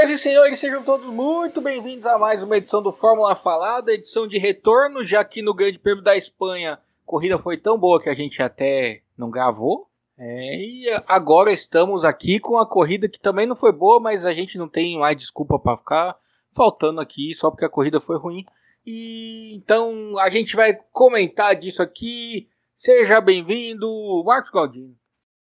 Senhoras e senhores, sejam todos muito bem-vindos a mais uma edição do Fórmula Falada, edição de retorno, já que no Grande Prêmio da Espanha a corrida foi tão boa que a gente até não gravou. É, e agora estamos aqui com a corrida que também não foi boa, mas a gente não tem mais desculpa para ficar faltando aqui só porque a corrida foi ruim. E então a gente vai comentar disso aqui. Seja bem-vindo, Marcos Galdino.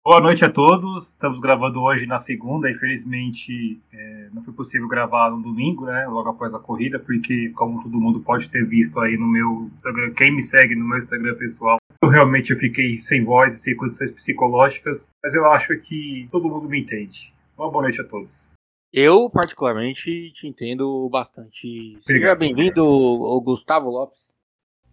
Boa noite a todos. Estamos gravando hoje na segunda. Infelizmente, é, não foi possível gravar no domingo, né? Logo após a corrida, porque, como todo mundo pode ter visto aí no meu Instagram, quem me segue no meu Instagram pessoal, eu realmente eu fiquei sem voz e sem condições psicológicas. Mas eu acho que todo mundo me entende. Uma boa noite a todos. Eu, particularmente, te entendo bastante. Seja bem-vindo, Gustavo Lopes.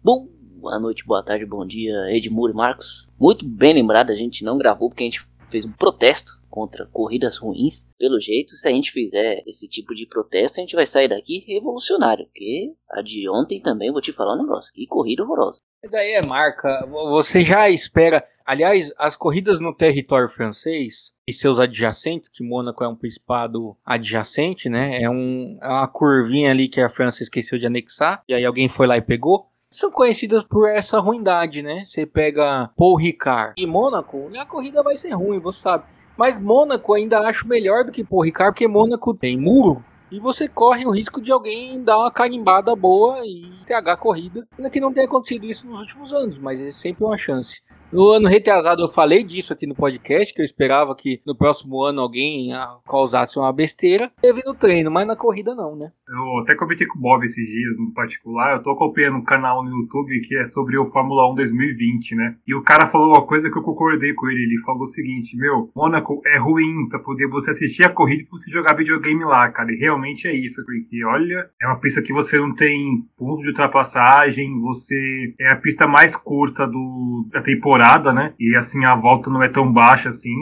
Bom Boa noite, boa tarde, bom dia, Edmur e Marcos. Muito bem lembrado, a gente não gravou porque a gente fez um protesto contra corridas ruins. Pelo jeito, se a gente fizer esse tipo de protesto, a gente vai sair daqui revolucionário. Porque a de ontem também, vou te falar um negócio, que corrida horrorosa. Mas aí é marca, você já espera. Aliás, as corridas no território francês e seus adjacentes, que Mônaco é um principado adjacente, né? É, um, é uma curvinha ali que a França esqueceu de anexar, e aí alguém foi lá e pegou são conhecidas por essa ruindade, né? Você pega Paul Ricard e Mônaco, a corrida vai ser ruim, você sabe. Mas Mônaco ainda acho melhor do que Paul Ricard, porque Mônaco tem muro e você corre o risco de alguém dar uma carimbada boa e a corrida. Ainda que não tenha acontecido isso nos últimos anos, mas é sempre uma chance. No ano retrasado eu falei disso aqui no podcast, que eu esperava que no próximo ano alguém ah, causasse uma besteira. Teve no treino, mas na corrida não, né? Eu até comentei com o Bob esses dias no particular. Eu tô acompanhando um canal no YouTube que é sobre o Fórmula 1 2020, né? E o cara falou uma coisa que eu concordei com ele. Ele falou o seguinte: Meu, Mônaco é ruim pra poder você assistir a corrida e você jogar videogame lá, cara. E realmente é isso, porque olha, é uma pista que você não tem ponto de ultrapassagem, você é a pista mais curta do, da temporada temporada, né? E assim, a volta não é tão baixa assim,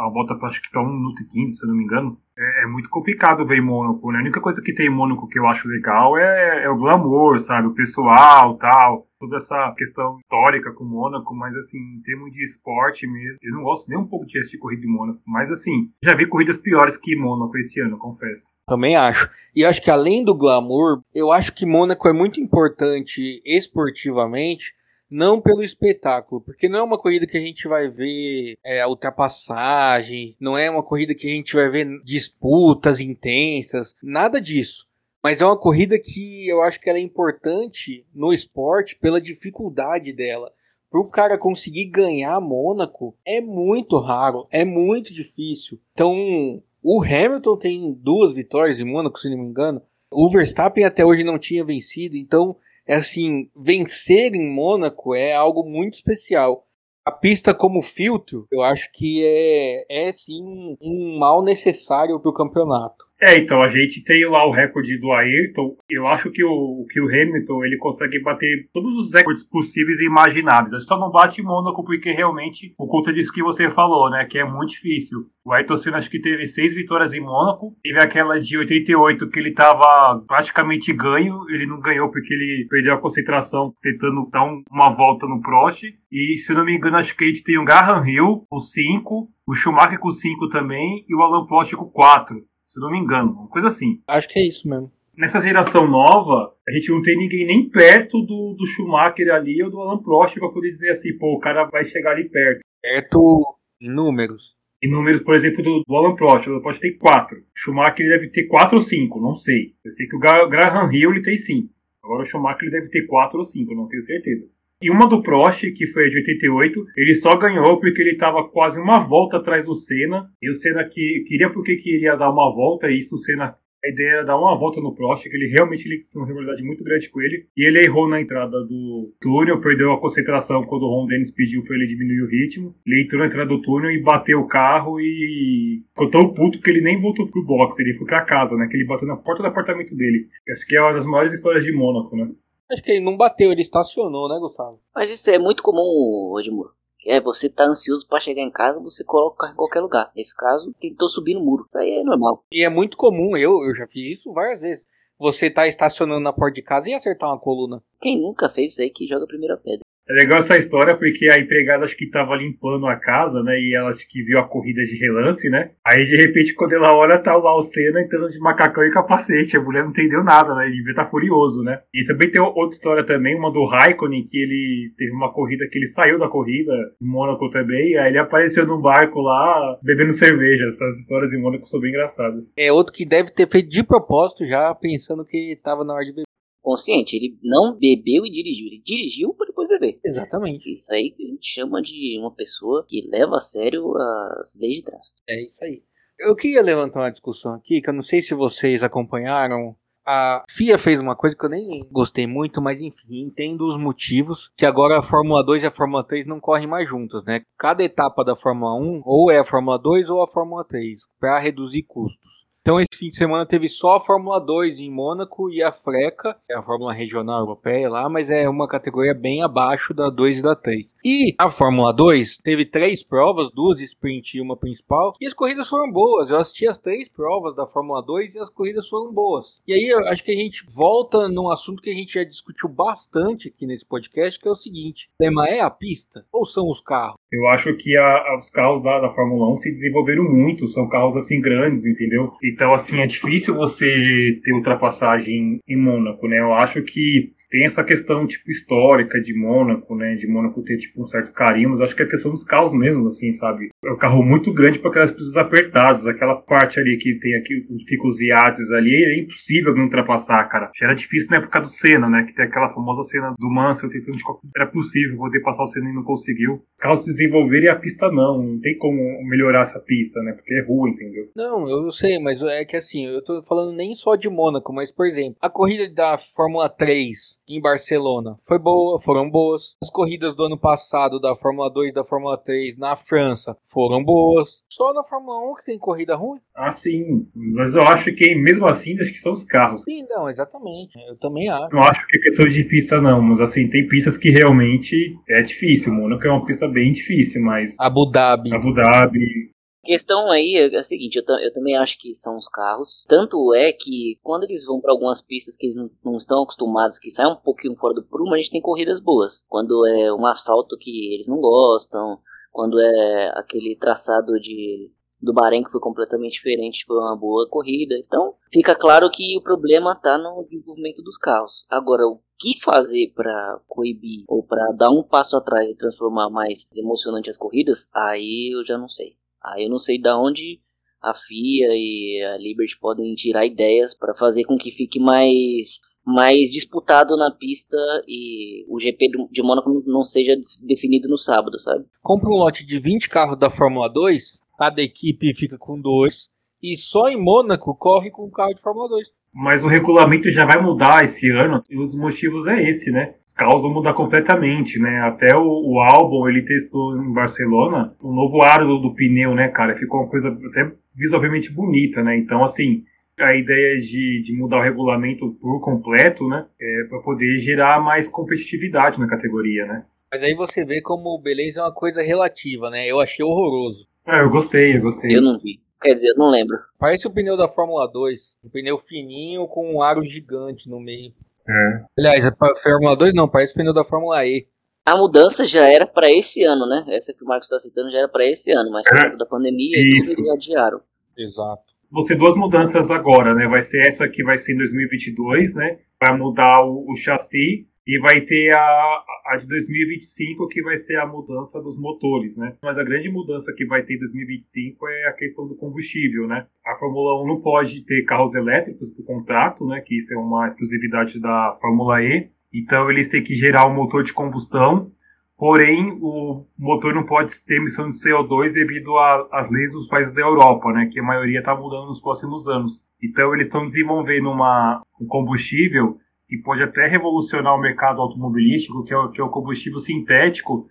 a volta acho que tá 1 minuto e 15, se eu não me engano. É, é, muito complicado ver em Mônaco, né? A única coisa que tem em Mônaco que eu acho legal é, é o glamour, sabe? O pessoal tal, toda essa questão histórica com Mônaco, mas assim, em termos de esporte mesmo, eu não gosto nem um pouco de assistir corrida de Mônaco, mas assim, já vi corridas piores que Mônaco esse ano, confesso. Também acho. E acho que além do glamour, eu acho que Mônaco é muito importante esportivamente não pelo espetáculo, porque não é uma corrida que a gente vai ver é, ultrapassagem, não é uma corrida que a gente vai ver disputas intensas, nada disso. Mas é uma corrida que eu acho que ela é importante no esporte pela dificuldade dela. Para o cara conseguir ganhar Mônaco é muito raro, é muito difícil. Então, o Hamilton tem duas vitórias em Mônaco, se não me engano. O Verstappen até hoje não tinha vencido, então assim, vencer em Mônaco é algo muito especial. A pista como filtro, eu acho que é, é sim um mal necessário para o campeonato. É, então a gente tem lá o recorde do Ayrton. Eu acho que o, que o Hamilton ele consegue bater todos os recordes possíveis e imagináveis. Ele só não bate Mônaco porque realmente, por conta disso que você falou, né, que é muito difícil. O Ayrton Senna acho que teve seis vitórias em Mônaco. Teve aquela de 88 que ele estava praticamente ganho. Ele não ganhou porque ele perdeu a concentração tentando dar uma volta no Prost. E se eu não me engano, acho que a gente tem o Graham Hill com 5, o Schumacher com 5 também e o Alan Prost com 4 se eu não me engano, uma coisa assim. Acho que é isso mesmo. Nessa geração nova, a gente não tem ninguém nem perto do, do Schumacher ali ou do Alan Prost para poder dizer assim, pô, o cara vai chegar ali perto. Perto em números. Em números, por exemplo, do, do Alan Prost. O Alan Prost tem quatro. O Schumacher ele deve ter quatro ou cinco, não sei. Eu sei que o Graham Hill ele tem cinco. Agora o Schumacher ele deve ter quatro ou cinco, não tenho certeza. E uma do Prost, que foi a de 88, ele só ganhou porque ele estava quase uma volta atrás do Senna. E o Senna que, queria porque queria dar uma volta, e isso o Senna a ideia era dar uma volta no Prost, que ele realmente ele tem uma rivalidade muito grande com ele. E ele errou na entrada do túnel, perdeu a concentração quando o Ron Dennis pediu para ele diminuir o ritmo. Ele entrou na entrada do túnel e bateu o carro e ficou tão puto que ele nem voltou pro box, ele foi para casa, né? Que ele bateu na porta do apartamento dele. Acho que é uma das maiores histórias de Mônaco, né? Acho que ele não bateu, ele estacionou, né, Gustavo? Mas isso é muito comum, Edmur. É, você tá ansioso para chegar em casa, você coloca o carro em qualquer lugar. Nesse caso, tentou subir no muro. Isso aí é normal. E é muito comum, eu, eu já fiz isso várias vezes. Você tá estacionando na porta de casa e acertar uma coluna. Quem nunca fez isso aí que joga a primeira pedra? É legal essa história porque a empregada acho que tava limpando a casa, né? E ela acho que viu a corrida de relance, né? Aí de repente, quando ela olha, tá lá o Senna entrando de macacão e capacete. A mulher não entendeu nada, né? Ele devia estar tá furioso, né? E também tem outra história também, uma do Raikkonen, que ele teve uma corrida que ele saiu da corrida, em Mônaco também, aí ele apareceu num barco lá bebendo cerveja. Essas histórias em Mônaco são bem engraçadas. É outro que deve ter feito de propósito já, pensando que tava na hora de beber consciente. Ele não bebeu e dirigiu. Ele dirigiu para depois beber. Exatamente. Isso aí que a gente chama de uma pessoa que leva a sério as leis de trânsito. É isso aí. Eu queria levantar uma discussão aqui, que eu não sei se vocês acompanharam. A FIA fez uma coisa que eu nem gostei muito, mas enfim, entendo os motivos que agora a Fórmula 2 e a Fórmula 3 não correm mais juntas, né? Cada etapa da Fórmula 1 ou é a Fórmula 2 ou a Fórmula 3, para reduzir custos. Então esse fim de semana teve só a Fórmula 2 em Mônaco e a Freca, que é a Fórmula Regional Europeia lá, mas é uma categoria bem abaixo da 2 e da 3. E a Fórmula 2 teve três provas, duas sprint e uma principal, e as corridas foram boas. Eu assisti as três provas da Fórmula 2 e as corridas foram boas. E aí acho que a gente volta num assunto que a gente já discutiu bastante aqui nesse podcast, que é o seguinte: o tema é a pista ou são os carros? Eu acho que a, os carros da, da Fórmula 1 se desenvolveram muito, são carros assim grandes, entendeu? Então, assim, é difícil você ter ultrapassagem em Mônaco, né? Eu acho que tem essa questão, tipo, histórica de Mônaco, né? De Mônaco ter, tipo, um certo carinho, mas acho que é a questão dos carros mesmo, assim, sabe? É um carro muito grande para aquelas pistas apertadas. Aquela parte ali que tem aqui, fica os iates ali, é impossível de ultrapassar, cara. Já era difícil na época do Senna, né? Que tem aquela famosa cena do Mansell tentando de qualquer... Era possível poder passar o Senna e não conseguiu. Os carros se desenvolverem e a pista não. Não tem como melhorar essa pista, né? Porque é rua, entendeu? Não, eu sei, mas é que assim, eu tô falando nem só de Mônaco, mas, por exemplo, a corrida da Fórmula 3 em Barcelona foi boa, foram boas. As corridas do ano passado da Fórmula 2 e da Fórmula 3 na França foram boas. Só na Fórmula 1 que tem corrida ruim. Ah, sim. Mas eu acho que mesmo assim, acho que são os carros. Sim, não, exatamente. Eu também acho. Não acho que é questão de pista, não. Mas assim, tem pistas que realmente é difícil. Mônaco é uma pista bem difícil, mas. Abu Dhabi. Abu Dhabi, questão aí é a seguinte, eu, eu, também acho que são os carros. Tanto é que quando eles vão para algumas pistas que eles não, não, estão acostumados, que saem um pouquinho fora do prumo, a gente tem corridas boas. Quando é um asfalto que eles não gostam, quando é aquele traçado de do Bahrein que foi completamente diferente, foi uma boa corrida. Então, fica claro que o problema está no desenvolvimento dos carros. Agora, o que fazer para coibir ou para dar um passo atrás e transformar mais emocionante as corridas, aí eu já não sei. Aí eu não sei da onde a FIA e a Liberty podem tirar ideias para fazer com que fique mais mais disputado na pista e o GP de Mônaco não seja definido no sábado, sabe? Compra um lote de 20 carros da Fórmula 2, cada equipe fica com dois, e só em Mônaco corre com o carro de Fórmula 2. Mas o regulamento já vai mudar esse ano, e um dos motivos é esse, né? Os carros vão mudar completamente, né? Até o, o álbum, ele testou em Barcelona, o novo aro do, do pneu, né, cara? Ficou uma coisa até visualmente bonita, né? Então, assim, a ideia de, de mudar o regulamento por completo, né? É para poder gerar mais competitividade na categoria, né? Mas aí você vê como beleza é uma coisa relativa, né? Eu achei horroroso. É, eu gostei, eu gostei. Eu não vi. Quer dizer, eu não lembro. Parece o pneu da Fórmula 2. Um pneu fininho com um aro gigante no meio. É. Aliás, a Fórmula 2 não, parece o pneu da Fórmula E. A mudança já era para esse ano, né? Essa que o Marcos está citando já era para esse ano, mas por é. conta da pandemia e tudo adiaram. Exato. Vão ser duas mudanças agora, né? Vai ser essa que vai ser em 2022, né? Vai mudar o, o chassi e vai ter a, a de 2025, que vai ser a mudança dos motores, né? Mas a grande mudança que vai ter em 2025 é a questão do combustível, né? A Fórmula 1 não pode ter carros elétricos por contrato, né? Que isso é uma exclusividade da Fórmula E. Então eles têm que gerar um motor de combustão, porém o motor não pode ter emissão de CO2 devido às leis dos países da Europa, né? Que a maioria está mudando nos próximos anos. Então eles estão desenvolvendo uma, um combustível que pode até revolucionar o mercado automobilístico, que é o, que é o combustível sintético,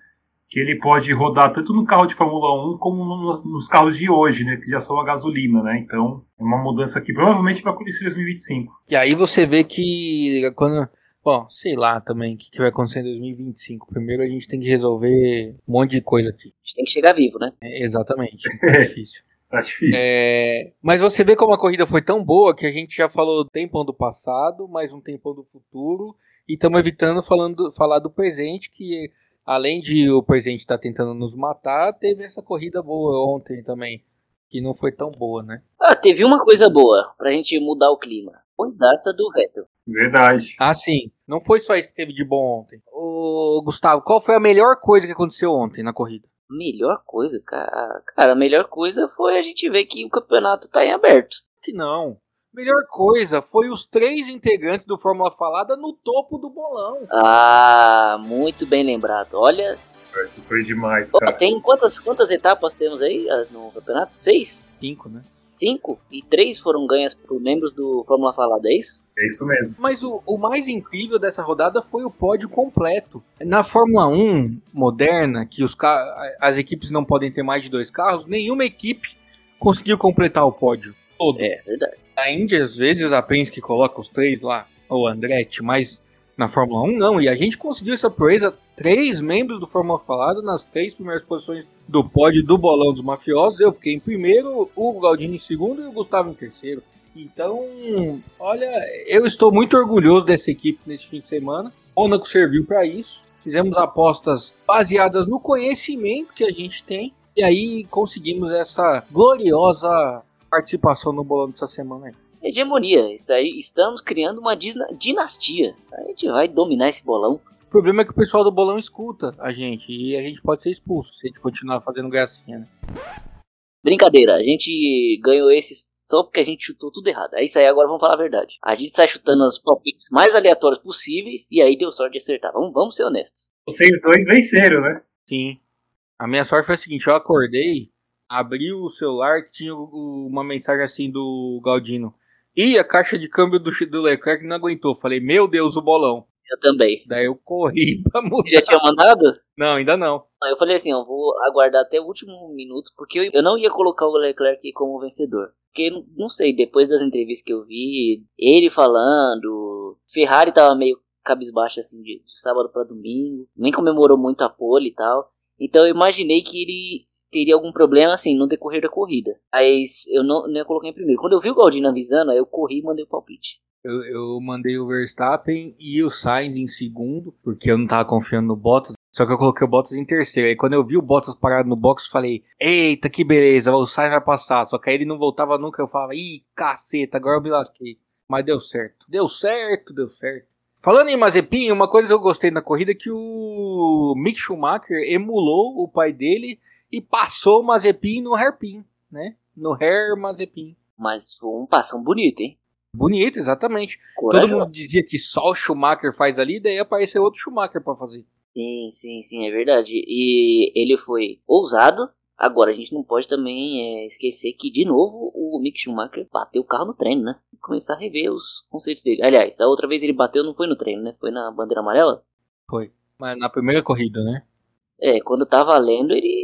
que ele pode rodar tanto no carro de Fórmula 1 como no, nos carros de hoje, né, que já são a gasolina, né? Então, é uma mudança que provavelmente vai acontecer em 2025. E aí você vê que quando Bom, sei lá também o que, que, vai acontecer em 2025. Primeiro a gente tem que resolver um monte de coisa aqui. A gente tem que chegar vivo, né? É, exatamente. É difícil. Tá difícil. É, mas você vê como a corrida foi tão boa que a gente já falou do tempão do passado, mais um tempão do futuro, e estamos evitando falando, falar do presente, que além de o presidente estar tá tentando nos matar, teve essa corrida boa ontem também, que não foi tão boa, né? Ah, teve uma coisa boa pra gente mudar o clima. Cuidaça do Vettel. Verdade. Ah, sim. Não foi só isso que teve de bom ontem. Ô, Gustavo, qual foi a melhor coisa que aconteceu ontem na corrida? Melhor coisa, cara. Cara, a melhor coisa foi a gente ver que o campeonato tá em aberto. Que não. Melhor coisa foi os três integrantes do Fórmula Falada no topo do bolão. Ah, muito bem lembrado. Olha. Isso foi demais, cara. tem quantas, quantas etapas temos aí ah, no campeonato? Seis? Cinco, né? Cinco? E três foram ganhas por membros do Fórmula Falada, é isso? É isso mesmo. Mas o, o mais incrível dessa rodada foi o pódio completo. Na Fórmula 1 moderna, que os as equipes não podem ter mais de dois carros, nenhuma equipe conseguiu completar o pódio todo. É, verdade. A Indy, às vezes, a Penske coloca os três lá, ou Andretti, mas na Fórmula 1 não. E a gente conseguiu essa proeza, três membros do Fórmula Falada nas três primeiras posições do pódio do bolão dos mafiosos. Eu fiquei em primeiro, o Galdini em segundo e o Gustavo em terceiro. Então, olha, eu estou muito orgulhoso dessa equipe nesse fim de semana. Mônaco serviu para isso. Fizemos apostas baseadas no conhecimento que a gente tem. E aí conseguimos essa gloriosa participação no bolão dessa semana aí. Hegemonia, isso aí, estamos criando uma dinastia. A gente vai dominar esse bolão. O problema é que o pessoal do bolão escuta a gente e a gente pode ser expulso se a gente continuar fazendo gracinha, né? Brincadeira, a gente ganhou esses só porque a gente chutou tudo errado. É isso aí, agora vamos falar a verdade. A gente sai chutando os palpites mais aleatórios possíveis e aí deu sorte de acertar. Vamos, vamos ser honestos. Vocês dois venceram, né? Sim. A minha sorte foi a seguinte: eu acordei abri o celular que tinha uma mensagem assim do Galdino. E a caixa de câmbio do, do Leclerc não aguentou. Falei, meu Deus, o bolão. Eu também. Daí eu corri pra mudar. Já tinha mandado? Não, ainda não. Eu falei assim, eu vou aguardar até o último minuto, porque eu não ia colocar o Leclerc como vencedor. Porque, não sei, depois das entrevistas que eu vi, ele falando, Ferrari tava meio cabisbaixo assim, de, de sábado para domingo, nem comemorou muito a pole e tal. Então eu imaginei que ele teria algum problema assim no decorrer da corrida. Mas eu não, não coloquei em primeiro. Quando eu vi o Galdino avisando, aí eu corri e mandei o palpite. Eu, eu, mandei o Verstappen e o Sainz em segundo, porque eu não tava confiando no Bottas. Só que eu coloquei o Bottas em terceiro. Aí quando eu vi o Bottas parado no box, falei: Eita, que beleza, o Sainz vai passar. Só que aí ele não voltava nunca. Eu falava: Ih, caceta, agora eu me lasquei. Mas deu certo. Deu certo, deu certo. Falando em Mazepin, uma coisa que eu gostei na corrida é que o Mick Schumacher emulou o pai dele e passou o Mazepin no hairpin, né? No hair Mazepin. Mas foi um passão bonito, hein? Bonito, exatamente. Corajoso. Todo mundo dizia que só o Schumacher faz ali, daí apareceu outro Schumacher para fazer. Sim, sim, sim, é verdade. E ele foi ousado. Agora, a gente não pode também é, esquecer que, de novo, o Mick Schumacher bateu o carro no treino, né? Começar a rever os conceitos dele. Aliás, a outra vez ele bateu não foi no treino, né? Foi na bandeira amarela? Foi. Mas na primeira corrida, né? É, quando tá valendo, ele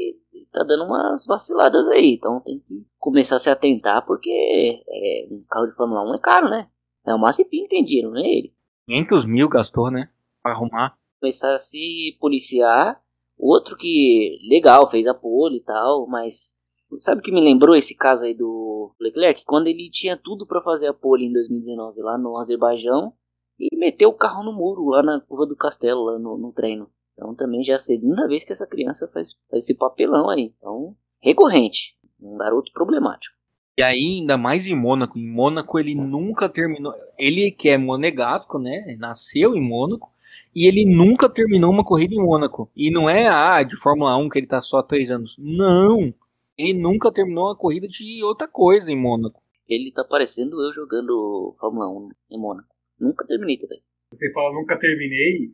tá dando umas vaciladas aí. Então tem que começar a se atentar, porque é, um carro de Fórmula 1 é caro, né? É o Mazepin tem dinheiro, não é ele. 500 mil gastou, né? Pra arrumar. Começar a se policiar. Outro que, legal, fez a pole e tal, mas sabe o que me lembrou esse caso aí do Leclerc? Quando ele tinha tudo para fazer a pole em 2019 lá no Azerbaijão e meteu o carro no muro lá na curva do castelo, lá no, no treino. Então também já é a segunda vez que essa criança faz, faz esse papelão aí. Então, recorrente. Um garoto problemático. E aí, ainda mais em Mônaco. Em Mônaco ele nunca terminou. Ele que é monegasco, né? Nasceu em Mônaco. E ele nunca terminou uma corrida em Mônaco. E não é ah, de Fórmula 1 que ele tá só há três anos. Não! Ele nunca terminou uma corrida de outra coisa em Mônaco. Ele tá parecendo eu jogando Fórmula 1 em Mônaco. Nunca terminei também. Você fala nunca terminei,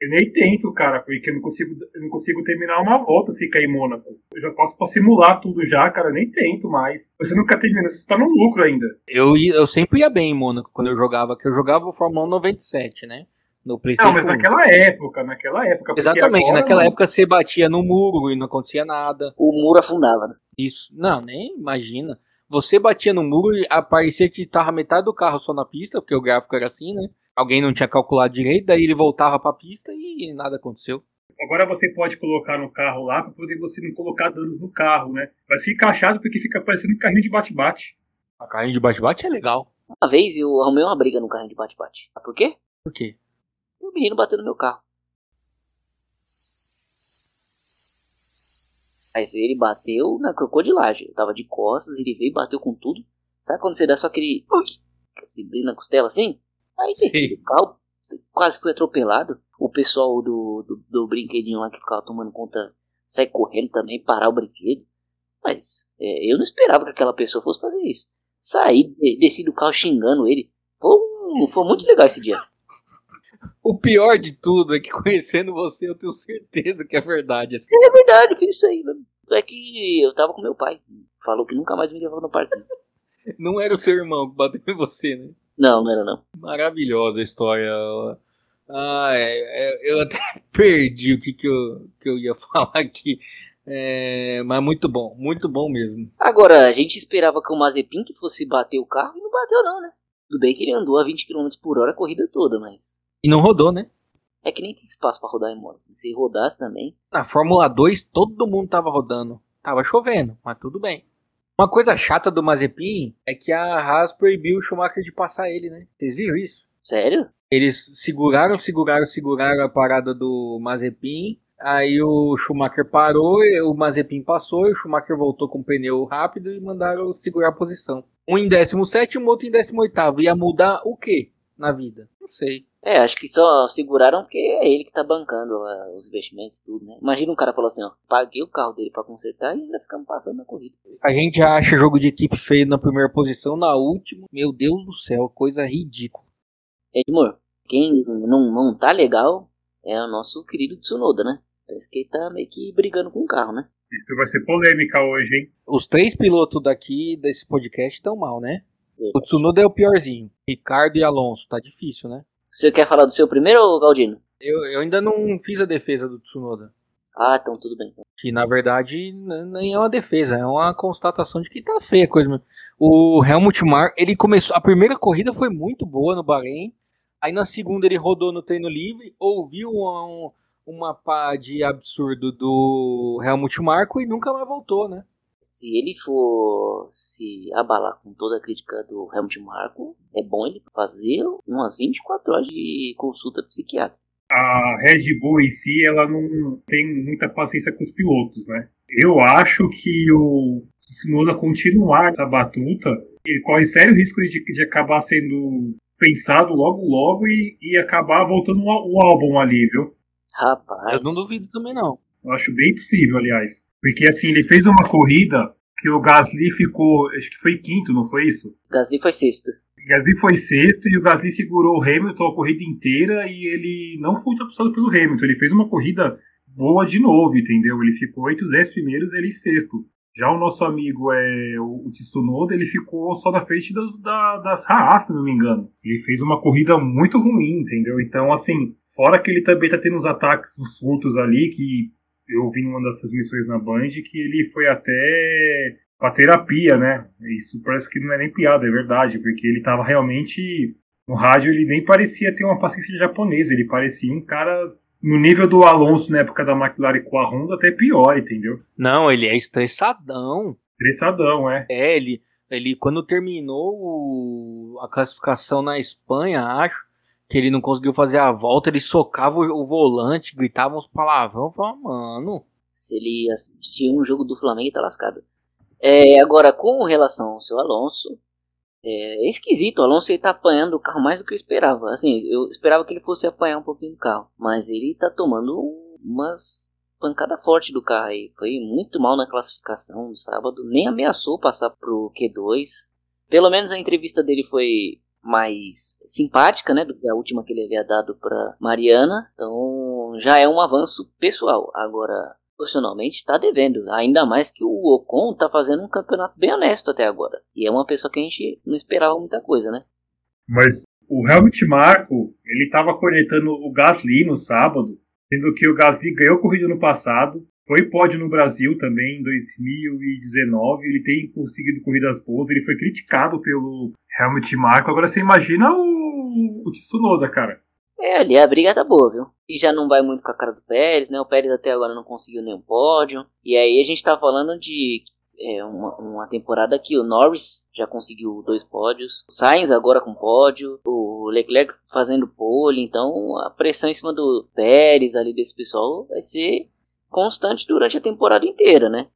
eu nem tento, cara, porque eu não consigo, eu não consigo terminar uma volta se cair em Mônaco. Eu já posso, simular tudo já, cara, eu nem tento mais. Você nunca termina, você tá no lucro ainda. Eu, eu sempre ia bem em Mônaco quando eu jogava, que eu jogava o Fórmula 1 97, né? No PlayStation. Não, mas naquela época, naquela época. Exatamente, agora, naquela época você batia no muro e não acontecia nada. O muro afundava, né? Isso. Não, nem imagina. Você batia no muro e aparecia que tava metade do carro só na pista, porque o gráfico era assim, né? alguém não tinha calculado direito, daí ele voltava para a pista e nada aconteceu. Agora você pode colocar no carro lá para poder você não colocar danos no carro, né? Vai ficar achado porque fica parecendo um carrinho de bate-bate. A carrinho de bate-bate é legal. Uma vez eu arrumei uma briga no carrinho de bate-bate. Ah, por quê? Por quê? O menino bateu no meu carro. Mas ele bateu na crocodilagem. Eu tava de costas, ele veio e bateu com tudo. Sabe quando você dá só aquele. Assim, na costela assim? Aí desceu o carro, quase foi atropelado. O pessoal do, do, do, brinquedinho lá que ficava tomando conta sai correndo também, parar o brinquedo. Mas é, eu não esperava que aquela pessoa fosse fazer isso. Saí, desci do carro xingando ele. Foi, foi muito legal esse dia. O pior de tudo é que conhecendo você, eu tenho certeza que é verdade. Assim. É verdade, eu fiz isso aí. Mano. É que eu tava com meu pai. Falou que nunca mais me levava no parque. Não era o seu irmão que bateu em você, né? Não, não era não. Maravilhosa a história. Ah, é, é, eu até perdi o que, que, eu, que eu ia falar aqui. É, mas muito bom, muito bom mesmo. Agora, a gente esperava que o Mazepin que fosse bater o carro e não bateu não, né? Tudo bem que ele andou a 20 km por hora a corrida toda, mas... E não rodou, né? É que nem tem espaço para rodar em moto. Se rodasse também... Na Fórmula 2 todo mundo tava rodando. Tava chovendo, mas tudo bem. Uma coisa chata do Mazepin é que a Haas proibiu o Schumacher de passar ele, né? Vocês viram isso? Sério? Eles seguraram, seguraram, seguraram a parada do Mazepin. Aí o Schumacher parou, o Mazepin passou, e o Schumacher voltou com o pneu rápido e mandaram segurar a posição. Um em 17 e um outro em 18. Ia mudar o que na vida? Não sei. É, acho que só seguraram porque é ele que tá bancando lá, os investimentos e tudo, né? Imagina um cara falou assim, ó, paguei o carro dele para consertar e ainda ficamos passando na corrida. A gente já acha jogo de equipe feio na primeira posição, na última, meu Deus do céu, coisa ridícula. Edmur, quem não, não tá legal é o nosso querido Tsunoda, né? Parece que ele tá meio que brigando com o carro, né? Isso vai ser polêmica hoje, hein? Os três pilotos daqui desse podcast estão mal, né? É. O Tsunoda é o piorzinho. Ricardo e Alonso, tá difícil, né? Você quer falar do seu primeiro Galdino? Eu, eu ainda não fiz a defesa do Tsunoda. Ah, então tudo bem. Que na verdade nem é uma defesa, é uma constatação de que tá feia a coisa mesmo. O Helmut Marko, ele começou. A primeira corrida foi muito boa no Bahrein. Aí na segunda ele rodou no treino livre, ouviu um, uma pá de absurdo do Helmut Marko e nunca mais voltou, né? Se ele for se abalar com toda a crítica do Helmut Marko, é bom ele fazer umas 24 horas de consulta psiquiátrica. A Red Bull em si, ela não tem muita paciência com os pilotos, né? Eu acho que o Tsunoda continuar essa batuta, ele corre sério risco de, de acabar sendo pensado logo logo e, e acabar voltando o álbum ali, viu? Rapaz. Eu não duvido também não. Eu acho bem possível, aliás. Porque assim, ele fez uma corrida que o Gasly ficou, acho que foi quinto, não foi isso? Gasly foi sexto. Gasly foi sexto e o Gasly segurou o Hamilton a corrida inteira e ele não foi ultrapassado pelo Hamilton. Ele fez uma corrida boa de novo, entendeu? Ele ficou entre os dez primeiros ele sexto. Já o nosso amigo é o Tsunoda, ele ficou só na frente das, da, das Haas, se não me engano. Ele fez uma corrida muito ruim, entendeu? Então, assim, fora que ele também tá tendo uns ataques, uns surtos ali, que eu vi numa dessas missões na Band que ele foi até pra terapia, né? Isso parece que não é nem piada, é verdade, porque ele tava realmente. No rádio ele nem parecia ter uma paciência japonesa, ele parecia um cara no nível do Alonso na época da McLaren com a Honda, até pior, entendeu? Não, ele é estressadão. Estressadão, é. É, ele, ele quando terminou a classificação na Espanha, acho, que ele não conseguiu fazer a volta, ele socava o, volante, gritava uns palavrão, falava, mano. Se ele assistir um jogo do Flamengo, tá lascado. É, agora, com relação ao seu Alonso, é esquisito, o Alonso ele tá apanhando o carro mais do que eu esperava. Assim, eu esperava que ele fosse apanhar um pouquinho do carro, mas ele tá tomando umas pancada forte do carro aí. Foi muito mal na classificação no sábado, nem ameaçou passar pro Q2. Pelo menos a entrevista dele foi mais simpática, né, do que a última que ele havia dado para Mariana. Então já é um avanço pessoal. Agora, profissionalmente, está devendo. Ainda mais que o Ocon está fazendo um campeonato bem honesto até agora. E é uma pessoa que a gente não esperava muita coisa, né? Mas o Helmut Marko, ele estava conectando o Gasly no sábado, sendo que o Gasly ganhou corrida no passado, foi pódio no Brasil também em 2019. Ele tem conseguido corridas boas. Ele foi criticado pelo Helmut Marko. Agora você imagina o, o Tsunoda, cara. É, ali a briga tá boa, viu? E já não vai muito com a cara do Pérez, né? O Pérez até agora não conseguiu nenhum pódio. E aí a gente tá falando de é, uma, uma, temporada que o Norris já conseguiu dois pódios, o Sainz agora com pódio, o Leclerc fazendo pole, então a pressão em cima do Pérez ali desse pessoal vai ser constante durante a temporada inteira, né?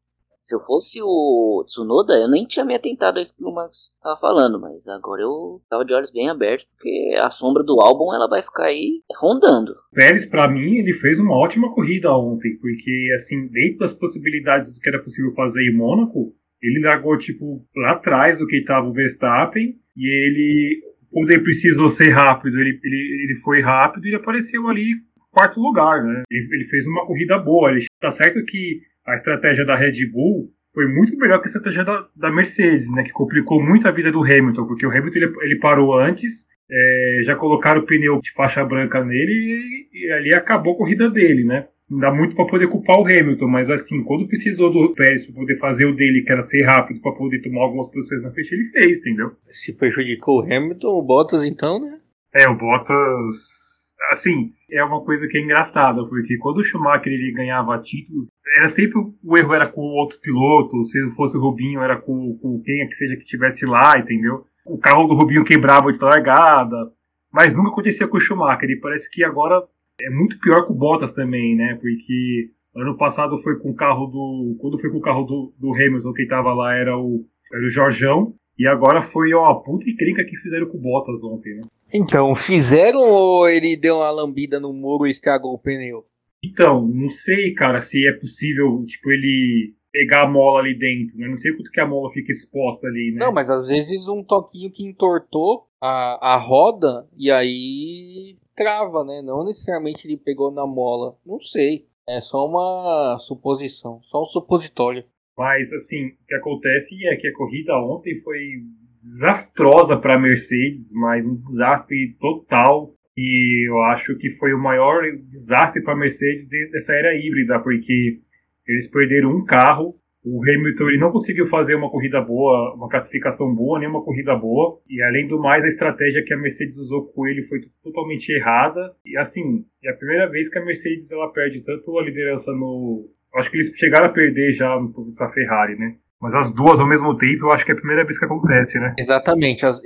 Se eu fosse o Tsunoda, eu nem tinha me atentado a isso que o Marcos estava falando, mas agora eu tava de olhos bem abertos, porque a sombra do álbum ela vai ficar aí rondando. Pérez, para mim, ele fez uma ótima corrida ontem, porque, assim, dentro das possibilidades do que era possível fazer em Mônaco, ele largou, tipo, lá atrás do que estava o Verstappen, e ele, quando ele precisou ser rápido, ele, ele, ele foi rápido e apareceu ali quarto lugar, né? Ele, ele fez uma corrida boa. Ele, tá certo que a estratégia da Red Bull foi muito melhor que a estratégia da, da Mercedes, né? Que complicou muito a vida do Hamilton, porque o Hamilton ele, ele parou antes, é, já colocaram o pneu de faixa branca nele e, e ali acabou a corrida dele, né? Não dá muito para poder culpar o Hamilton, mas assim, quando precisou do Pérez para poder fazer o dele, que era ser rápido para poder tomar algumas posições na frente, ele fez, entendeu? Se prejudicou o Hamilton, o Bottas então, né? É, o Bottas assim, é uma coisa que é engraçada, porque quando o Schumacher ele ganhava títulos, era sempre o erro era com o outro piloto, se fosse o Rubinho era com, com quem é que seja que tivesse lá, entendeu? O carro do Rubinho quebrava de largada, mas nunca acontecia com o Schumacher, e parece que agora é muito pior com o Bottas também, né? Porque ano passado foi com o carro do. Quando foi com o carro do, do Hamilton, quem tava lá era o, era o Jorjão, e agora foi uma puta encrenca que fizeram com o Bottas ontem, né? Então, fizeram ou ele deu uma lambida no muro e estragou o pneu? Então, não sei, cara, se é possível, tipo, ele pegar a mola ali dentro, né? Não sei quanto que a mola fica exposta ali, né? Não, mas às vezes um toquinho que entortou a, a roda e aí trava, né? Não necessariamente ele pegou na mola. Não sei. É só uma suposição, só um supositório. Mas, assim, o que acontece é que a corrida ontem foi desastrosa para a Mercedes, mas um desastre total. E eu acho que foi o maior desastre para a Mercedes desde essa era híbrida, porque eles perderam um carro. O Hamilton ele não conseguiu fazer uma corrida boa, uma classificação boa, nem uma corrida boa. E além do mais, a estratégia que a Mercedes usou com ele foi totalmente errada. E assim, é a primeira vez que a Mercedes ela perde tanto a liderança no. Acho que eles chegaram a perder já para a Ferrari, né? Mas as duas ao mesmo tempo, eu acho que é a primeira vez que acontece, né? Exatamente. As,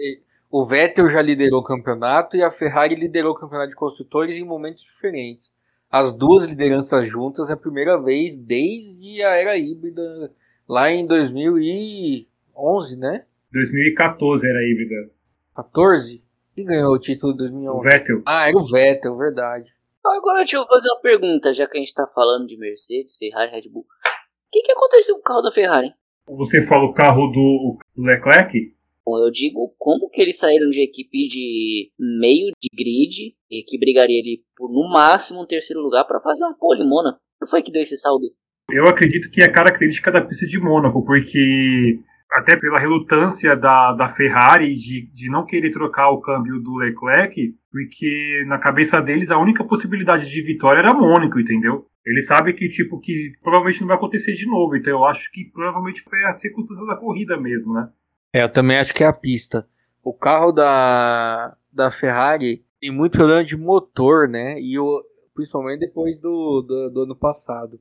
o Vettel já liderou o campeonato e a Ferrari liderou o campeonato de construtores em momentos diferentes. As duas lideranças juntas é a primeira vez desde a era híbrida, lá em 2011, né? 2014 era híbrida. 14? Quem ganhou o título de 2011? O Vettel. Ah, era o Vettel, verdade. Agora deixa eu fazer uma pergunta, já que a gente tá falando de Mercedes, Ferrari, Red Bull. O que, que aconteceu com o carro da Ferrari? Você fala o carro do Leclerc? Bom, eu digo como que eles saíram de equipe de meio de grid, e que brigaria ali por no máximo um terceiro lugar para fazer uma pole Mônaco. Não foi que deu esse saldo? Eu acredito que é característica da pista de Mônaco, porque até pela relutância da, da Ferrari de, de não querer trocar o câmbio do Leclerc, porque na cabeça deles a única possibilidade de vitória era Mônaco, entendeu? Ele sabe que, tipo, que provavelmente não vai acontecer de novo. Então eu acho que provavelmente foi a circunstância da corrida mesmo, né? É, eu também acho que é a pista. O carro da, da Ferrari tem muito problema de motor, né? E o, principalmente depois do, do, do ano passado.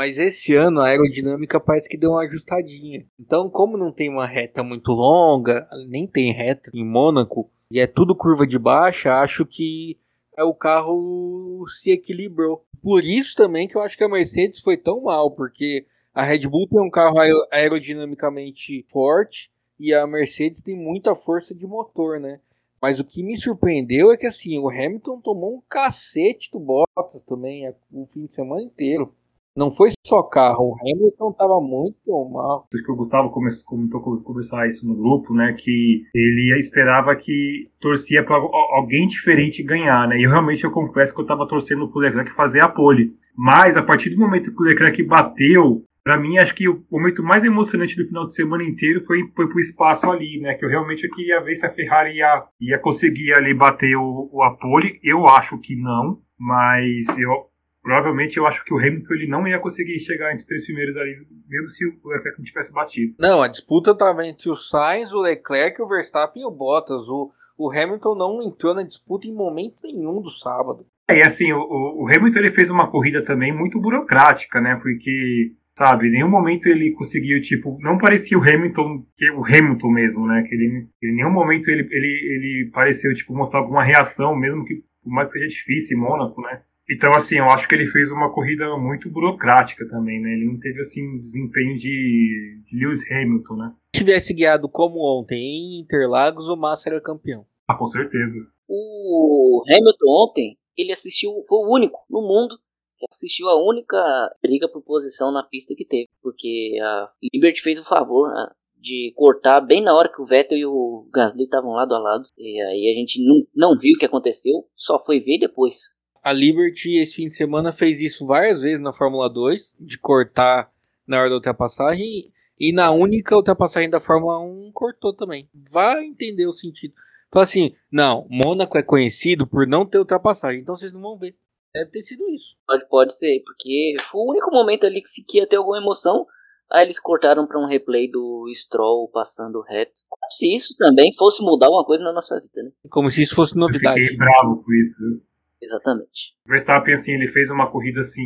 Mas esse ano a aerodinâmica parece que deu uma ajustadinha. Então, como não tem uma reta muito longa, nem tem reta em Mônaco, e é tudo curva de baixa, acho que é o carro se equilibrou. Por isso também que eu acho que a Mercedes foi tão mal, porque a Red Bull tem um carro aerodinamicamente forte e a Mercedes tem muita força de motor, né? Mas o que me surpreendeu é que assim, o Hamilton tomou um cacete do Bottas também o fim de semana inteiro. Não foi só carro, o Hamilton tava muito mal. Acho que o Gustavo comentou conversar isso no grupo, né? Que ele esperava que torcia para alguém diferente ganhar, né? E eu, realmente eu confesso que eu tava torcendo pro Leclerc fazer a pole. Mas a partir do momento que o Leclerc bateu, para mim, acho que o momento mais emocionante do final de semana inteiro foi, foi pro espaço ali, né? Que eu realmente queria ver se a Ferrari ia, ia conseguir ali bater o, o pole. Eu acho que não, mas eu, provavelmente eu acho que o Hamilton ele não ia conseguir chegar entre os três primeiros ali, mesmo se o Leclerc não tivesse batido. Não, a disputa estava entre o Sainz, o Leclerc, o Verstappen e o Bottas. O, o Hamilton não entrou na disputa em momento nenhum do sábado. É, e assim, o, o Hamilton ele fez uma corrida também muito burocrática, né? Porque, sabe, em nenhum momento ele conseguiu, tipo, não parecia o Hamilton, que o Hamilton mesmo, né? Que ele, em nenhum momento ele, ele, ele pareceu, tipo, mostrar alguma reação, mesmo que, por mais que seja difícil em Mônaco, né? Então, assim, eu acho que ele fez uma corrida muito burocrática também, né? Ele não teve, assim, desempenho de, de Lewis Hamilton, né? Se tivesse guiado como ontem em Interlagos, o Massa era campeão. Ah, com certeza. O Hamilton ontem, ele assistiu, foi o único no mundo que assistiu a única briga por posição na pista que teve. Porque a Liberty fez o favor né, de cortar bem na hora que o Vettel e o Gasly estavam lado a lado. E aí a gente não, não viu o que aconteceu, só foi ver depois. A Liberty esse fim de semana fez isso várias vezes na Fórmula 2, de cortar na hora da ultrapassagem, e na única ultrapassagem da Fórmula 1 cortou também. Vai entender o sentido. Fala assim, não, Mônaco é conhecido por não ter ultrapassagem, então vocês não vão ver. Deve ter sido isso. Pode, pode ser, porque foi o único momento ali que se ia ter alguma emoção. Aí eles cortaram para um replay do Stroll passando reto. Como se isso também fosse mudar alguma coisa na nossa vida, né? Como se isso fosse novidade. Eu fiquei bravo com isso, viu? Exatamente. O Verstappen, assim, ele fez uma corrida, assim,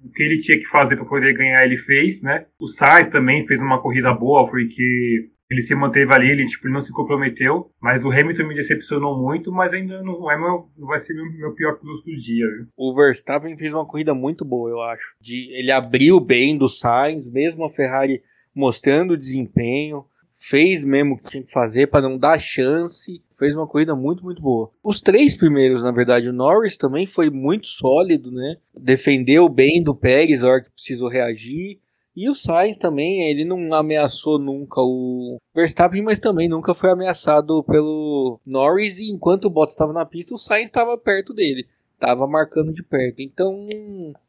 o que ele tinha que fazer para poder ganhar, ele fez, né? O Sainz também fez uma corrida boa, porque ele se manteve ali, ele, tipo, ele não se comprometeu, mas o Hamilton me decepcionou muito, mas ainda não, é meu, não vai ser meu, meu pior piloto do dia, viu? O Verstappen fez uma corrida muito boa, eu acho. De, ele abriu bem do Sainz, mesmo a Ferrari mostrando desempenho, fez mesmo o que tinha que fazer para não dar chance. Fez uma corrida muito, muito boa. Os três primeiros, na verdade, o Norris também foi muito sólido, né? Defendeu bem do Pérez a hora que precisou reagir. E o Sainz também, ele não ameaçou nunca o Verstappen, mas também nunca foi ameaçado pelo Norris. E enquanto o Bottas estava na pista, o Sainz estava perto dele, estava marcando de perto. Então,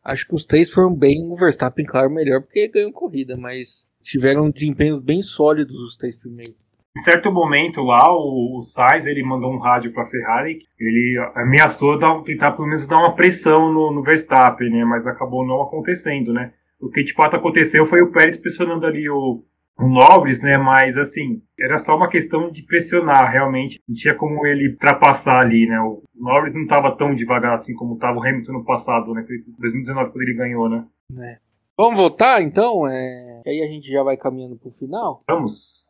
acho que os três foram bem. O Verstappen, claro, melhor porque ganhou corrida, mas tiveram desempenhos bem sólidos os três primeiros. Em certo momento lá, o, o Sainz ele mandou um rádio para a Ferrari, ele ameaçou dar, tentar pelo menos dar uma pressão no, no Verstappen, né? Mas acabou não acontecendo, né? O que de fato aconteceu foi o Pérez pressionando ali o, o Norris, né? Mas assim, era só uma questão de pressionar, realmente. Não tinha como ele ultrapassar ali, né? O Norris não estava tão devagar assim como estava o Hamilton no passado, né? 2019 quando ele ganhou, né? É. Vamos votar então? É... Aí a gente já vai caminhando pro final. Vamos.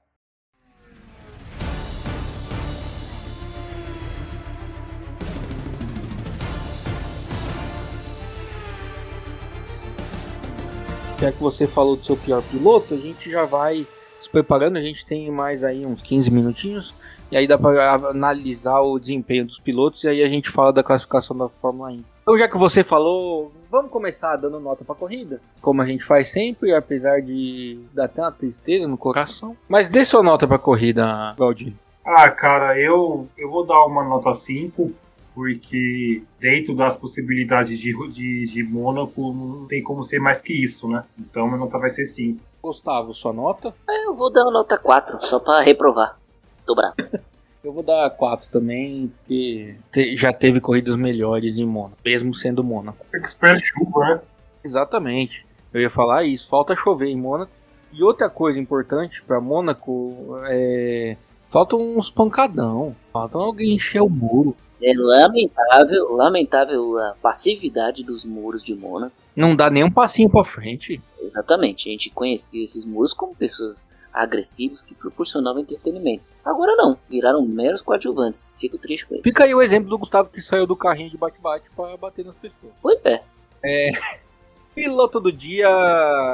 Já que você falou do seu pior piloto, a gente já vai se preparando. A gente tem mais aí uns 15 minutinhos. E aí dá para analisar o desempenho dos pilotos. E aí a gente fala da classificação da Fórmula 1. Então, já que você falou, vamos começar dando nota para corrida, como a gente faz sempre, apesar de dar até uma tristeza no coração. Mas dê sua nota para corrida, Galdino. Ah, cara, eu, eu vou dar uma nota 5, porque dentro das possibilidades de, de, de Mônaco não tem como ser mais que isso, né? Então minha nota vai ser 5. Gustavo, sua nota? É, eu vou dar uma nota 4, só para reprovar. Tô bravo. Eu vou dar 4 também, porque te, já teve corridas melhores em Mônaco, mesmo sendo Mônaco. Expert chuva, né? Exatamente. Eu ia falar isso, falta chover em Mônaco. E outra coisa importante para Mônaco é. Falta uns pancadão. Falta alguém encher o muro. É lamentável, lamentável a passividade dos muros de Mônaco. Não dá nem um passinho pra frente. Exatamente, a gente conhecia esses muros como pessoas agressivos que proporcionavam entretenimento. Agora não, viraram meros coadjuvantes. Fico triste com isso. Fica aí o exemplo do Gustavo que saiu do carrinho de bate-bate para bater nas pessoas. Pois é. É. Piloto do dia,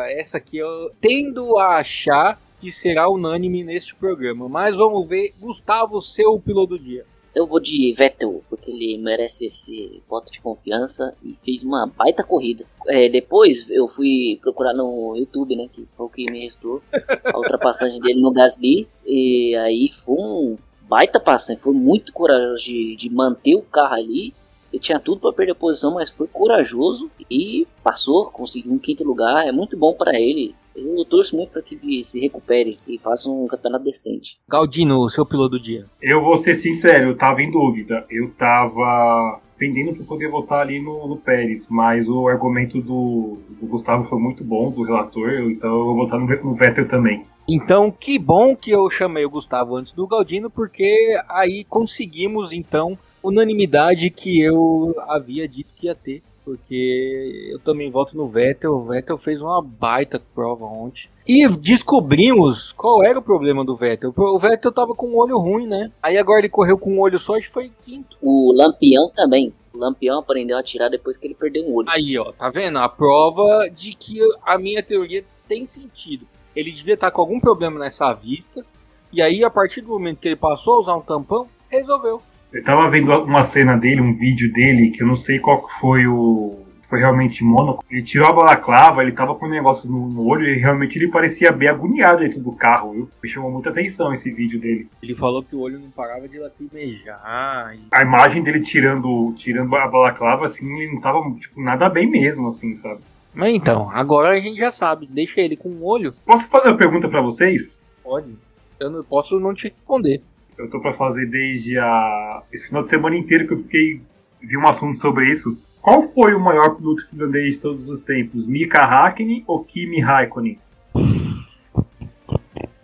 essa aqui eu tendo a achar que será unânime neste programa. Mas vamos ver, Gustavo, seu piloto do dia. Eu vou de Vettel, porque ele merece esse voto de confiança e fez uma baita corrida. É, depois eu fui procurar no YouTube, né, que foi o que me restou, a ultrapassagem dele no Gasly, e aí foi um baita passagem, foi muito corajoso de, de manter o carro ali. Ele tinha tudo para perder a posição, mas foi corajoso e passou, conseguiu um quinto lugar. É muito bom para ele eu torço muito para que ele se recupere e faça um campeonato decente. Galdino, seu piloto do dia. Eu vou ser sincero, eu tava em dúvida. Eu tava pendendo para poder votar ali no, no, Pérez, mas o argumento do, do, Gustavo foi muito bom, do relator, então eu vou votar no, no Vettel também. Então, que bom que eu chamei o Gustavo antes do Galdino, porque aí conseguimos, então, unanimidade que eu havia dito que ia ter porque eu também voto no Vettel. O Vettel fez uma baita prova ontem. E descobrimos qual era o problema do Vettel. O Vettel tava com um olho ruim, né? Aí agora ele correu com um olho só e foi quinto. O Lampião também. O Lampião aprendeu a atirar depois que ele perdeu um olho. Aí, ó, tá vendo? A prova de que a minha teoria tem sentido. Ele devia estar com algum problema nessa vista. E aí, a partir do momento que ele passou a usar um tampão, resolveu. Eu tava vendo uma cena dele, um vídeo dele, que eu não sei qual foi o. Foi realmente Mônaco. Ele tirou a balaclava, ele tava com um negócio no, no, olho e realmente ele parecia bem agoniado dentro do carro, viu? Me chamou muita atenção esse vídeo dele. Ele falou que o olho não parava de lacrimejar. E... A imagem dele tirando, tirando a balaclava, assim, ele não tava, tipo, nada bem mesmo, assim, sabe? Mas então, agora a gente já sabe. Deixa ele com o olho. Posso fazer uma pergunta para vocês? Pode. Eu não posso não te responder. Eu tô para fazer desde a... esse final de semana inteiro que eu fiquei vi um assunto sobre isso. Qual foi o maior piloto finlandês de todos os tempos? Mika Hakkinen ou Kimi Raikkonen?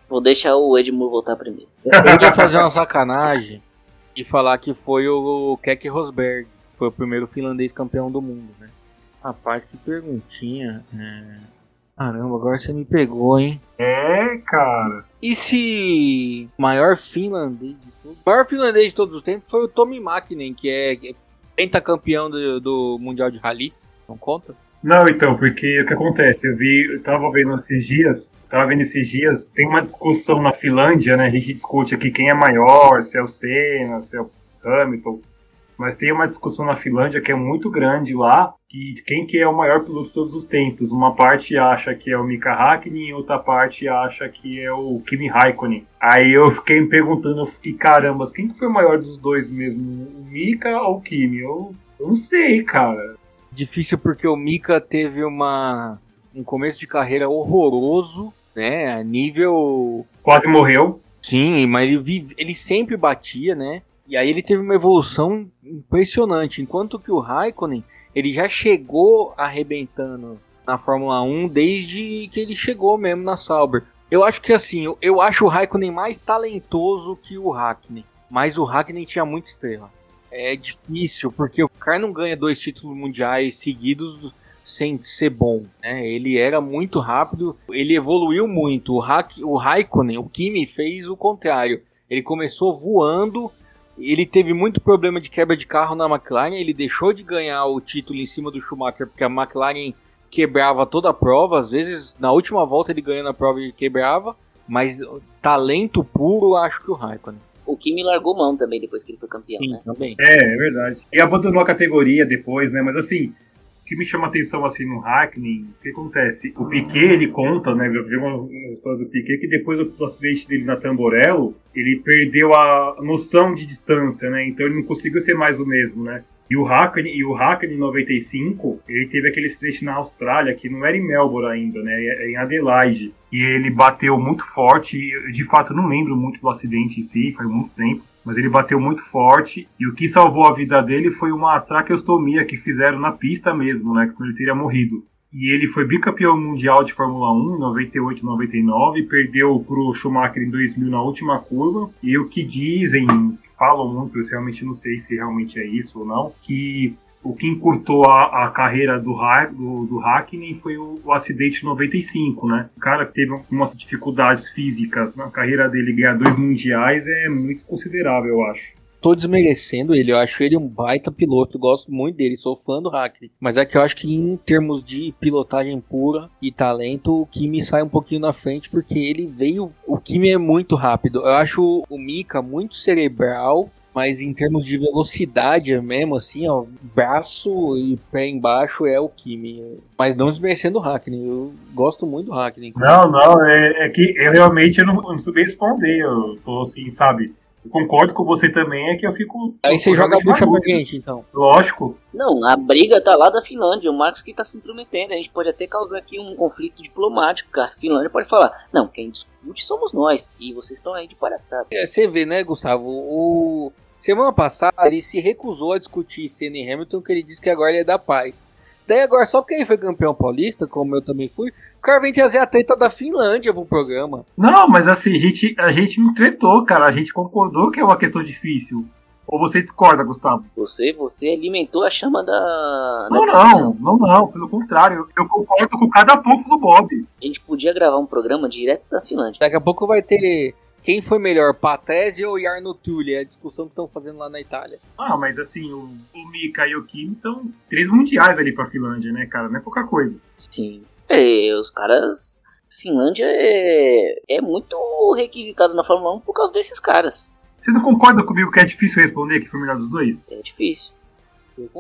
Vou deixar o Edmur voltar primeiro. Eu ia fazer uma sacanagem e falar que foi o Keck Rosberg. Foi o primeiro finlandês campeão do mundo, né? Rapaz, que perguntinha. É... Caramba, agora você me pegou, hein? É, cara. E se o maior finlandês de todos? Maior finlandês de todos os tempos foi o Tommy Makinen, que é pentacampeão do, do Mundial de Rally. Não conta? Não, então, porque o que acontece? Eu vi, eu tava vendo esses dias, tava vendo esses dias, tem uma discussão na Finlândia, né? A gente discute aqui quem é maior, se é o Senna, se é o Hamilton. Mas tem uma discussão na Finlândia que é muito grande lá, que quem que é o maior piloto de todos os tempos. Uma parte acha que é o Mika Hakkinen e outra parte acha que é o Kimi Raikkonen. Aí eu fiquei me perguntando, eu fiquei, caramba, quem que foi o maior dos dois mesmo? O Mika ou o Kimi? Eu, eu não sei, cara. Difícil porque o Mika teve uma um começo de carreira horroroso, né? A nível. Quase morreu. Sim, mas ele, ele sempre batia, né? E aí ele teve uma evolução impressionante, enquanto que o Raikkonen, ele já chegou arrebentando na Fórmula 1 desde que ele chegou mesmo na Sauber. Eu acho que assim, eu, acho o Raikkonen mais talentoso que o Hackney, mas o Hackney tinha muita estrela. É difícil, porque o cara não ganha dois títulos mundiais seguidos sem ser bom. Né? Ele era muito rápido, ele evoluiu muito. O, Hack, o Raikkonen, o Kimi, fez o contrário. Ele começou voando ele teve muito problema de quebra de carro na McLaren, ele deixou de ganhar o título em cima do Schumacher porque a McLaren quebrava toda a prova, às vezes na última volta ele ganhando a prova ele quebrava, mas talento puro acho que o Raikkonen. O Kimi largou mão também depois que ele foi campeão, Sim, né? Também. É, é verdade. E abandonou a categoria depois, né? Mas assim, que me chama atenção assim no Hackney, o que acontece? O Piquet, ele conta, né? Vi umas, umas histórias do Piquet que depois do, do acidente dele na Tamborello, ele perdeu a noção de distância, né? Então ele não conseguiu ser mais o mesmo, né? E o Hackney, e o Hackney em 95, ele teve aquele acidente na Austrália, que não era em Melbourne ainda, né? É em Adelaide. E ele bateu muito forte. De fato, não lembro muito do acidente em si, faz muito tempo mas ele bateu muito forte e o que salvou a vida dele foi uma traqueostomia que fizeram na pista mesmo, né? Que senão ele teria morrido. E ele foi bicampeão mundial de Fórmula 1 em 98 e 99, perdeu pro Schumacher em 2000 na última curva. E o que dizem, falam muito, eu realmente não sei se realmente é isso ou não, que o que encurtou a, a carreira do, do, do Hackney foi o, o acidente 95, né? O cara teve algumas dificuldades físicas na carreira dele ganhar dois mundiais é muito considerável, eu acho tô desmerecendo ele, eu acho ele um baita piloto, gosto muito dele, sou fã do Hackney. Mas é que eu acho que em termos de pilotagem pura e talento, o Kimi sai um pouquinho na frente, porque ele veio. O Kimi é muito rápido. Eu acho o Mika muito cerebral, mas em termos de velocidade mesmo, assim, ó, braço e pé embaixo é o Kimi. Mas não desmerecendo o Hackney, eu gosto muito do Hackney. Não, não, é, é que eu realmente não, eu não soube responder, eu tô assim, sabe? Concordo com você também, é que eu fico. Aí você joga a bucha pra gente, então. Lógico. Não, a briga tá lá da Finlândia, o Marcos que tá se intrometendo. A gente pode até causar aqui um conflito diplomático, cara. A Finlândia pode falar: não, quem discute somos nós, e vocês estão aí de palhaçada. É, você vê, né, Gustavo? O. Semana passada ele se recusou a discutir Senna e Hamilton, que ele disse que agora ele é da paz. Daí agora, só porque ele foi campeão paulista, como eu também fui, o cara vem trazer a treta da Finlândia pro programa. Não, mas assim, a gente, a gente não tretou, cara. A gente concordou que é uma questão difícil. Ou você discorda, Gustavo? Você, você alimentou a chama da. Não, da não, não, não, pelo contrário. Eu, eu concordo com cada ponto do Bob. A gente podia gravar um programa direto da Finlândia. Daqui a pouco vai ter Quem foi melhor, Patrese ou Jarno Trulli? É a discussão que estão fazendo lá na Itália. Ah, mas assim, o, o Mika e o Kimi são três mundiais ali pra Finlândia, né, cara? Não é pouca coisa. Sim. É, os caras. Finlândia é, é muito requisitado na Fórmula 1 por causa desses caras. Você não concorda comigo que é difícil responder que foi o melhor dos dois? É difícil.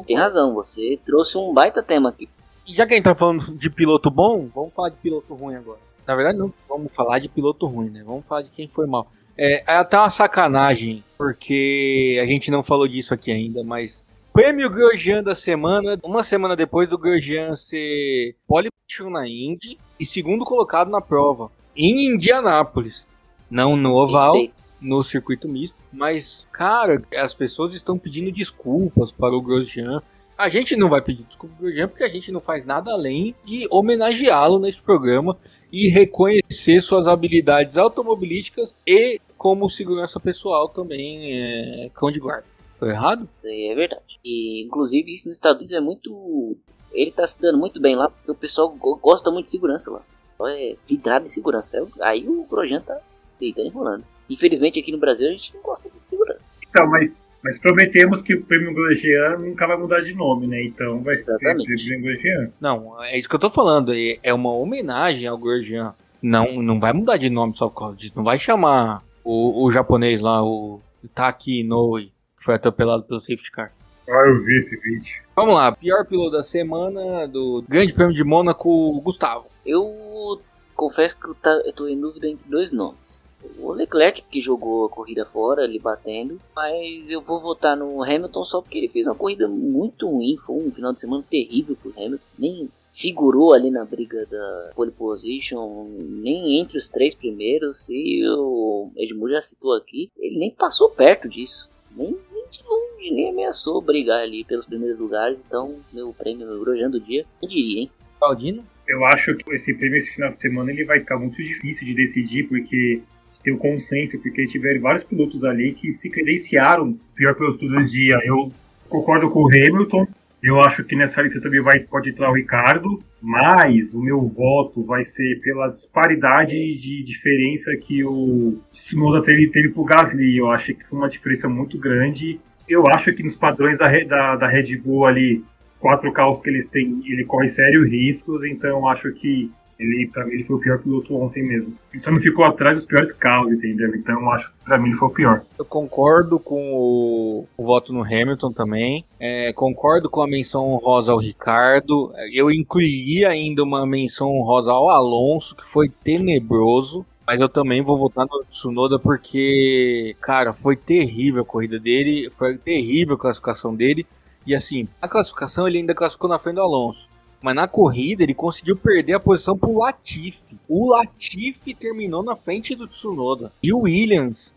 Tem razão, você trouxe um baita tema aqui. E já que a gente tá falando de piloto bom, vamos falar de piloto ruim agora. Na verdade, não vamos falar de piloto ruim, né? Vamos falar de quem foi mal. É, é até uma sacanagem, porque a gente não falou disso aqui ainda, mas Prêmio Grosjean da semana, uma semana depois do Grosjean ser pole na Indy e segundo colocado na prova, em Indianápolis. Não no oval, Respeito. no circuito misto, mas, cara, as pessoas estão pedindo desculpas para o Grosjean. A gente não vai pedir desculpa pro Grosjean porque a gente não faz nada além de homenageá-lo neste programa e reconhecer suas habilidades automobilísticas e como segurança pessoal também é, cão de guarda. Tô errado? Isso aí é verdade. E, inclusive, isso nos Estados Unidos é muito. Ele tá se dando muito bem lá, porque o pessoal go- gosta muito de segurança lá. Então É vidrado de segurança. Aí o Grosjean tá deitando e rolando. Infelizmente, aqui no Brasil, a gente não gosta muito de segurança. Então, mas, mas prometemos que o prêmio Grosjean nunca vai mudar de nome, né? Então vai Exatamente. ser prêmio Grosjean. Não, é isso que eu tô falando. é- É uma homenagem ao Grosjean. Não, não vai mudar de nome só por causa disso. Não vai chamar o, o japonês lá, o Taki Inoue, que foi atropelado pelo safety car. Ah, eu vi esse vídeo. Vamos lá, pior piloto da semana do Grande Prêmio de Mônaco, Gustavo. Eu confesso que eu, tá, eu tô em dúvida entre dois nomes. O Leclerc, que jogou a corrida fora, ali batendo. Mas eu vou votar no Hamilton só porque ele fez uma corrida muito ruim. Foi um final de semana terrível pro Hamilton. Nem figurou ali na briga da pole position, nem entre os três primeiros. E o Edmund já citou aqui, ele nem passou perto disso. Nem de longe, nem ameaçou brigar ali pelos primeiros lugares. Então, meu prêmio, meu Grosjean do dia, eu diria, hein? Claudino? Eu acho que esse prêmio esse final de semana ele vai ficar muito difícil de decidir, porque tem o consenso, porque tiveram vários pilotos ali que se credenciaram pior piloto do dia. Eu concordo com o Hamilton. Eu acho que nessa lista também vai, pode entrar o Ricardo, mas o meu voto vai ser pela disparidade de diferença que o Tsunoda teve, teve pro Gasly. Eu acho que foi uma diferença muito grande. Eu acho que nos padrões da, da, da Red Bull ali, os quatro carros que eles têm, ele corre sérios riscos, então acho que ele, pra mim, ele foi o pior piloto ontem mesmo. Ele só não ficou atrás dos piores carros, entendeu? Então acho que pra mim ele foi o pior. Eu concordo com o, o voto no Hamilton também. É, concordo com a menção honrosa ao Ricardo. Eu incluiria ainda uma menção honrosa ao Alonso, que foi tenebroso. Mas eu também vou votar no Tsunoda porque, cara, foi terrível a corrida dele, foi terrível a classificação dele. E assim, a classificação ele ainda classificou na frente do Alonso. Mas na corrida ele conseguiu perder a posição pro Latifi. O Latifi terminou na frente do Tsunoda. E o Williams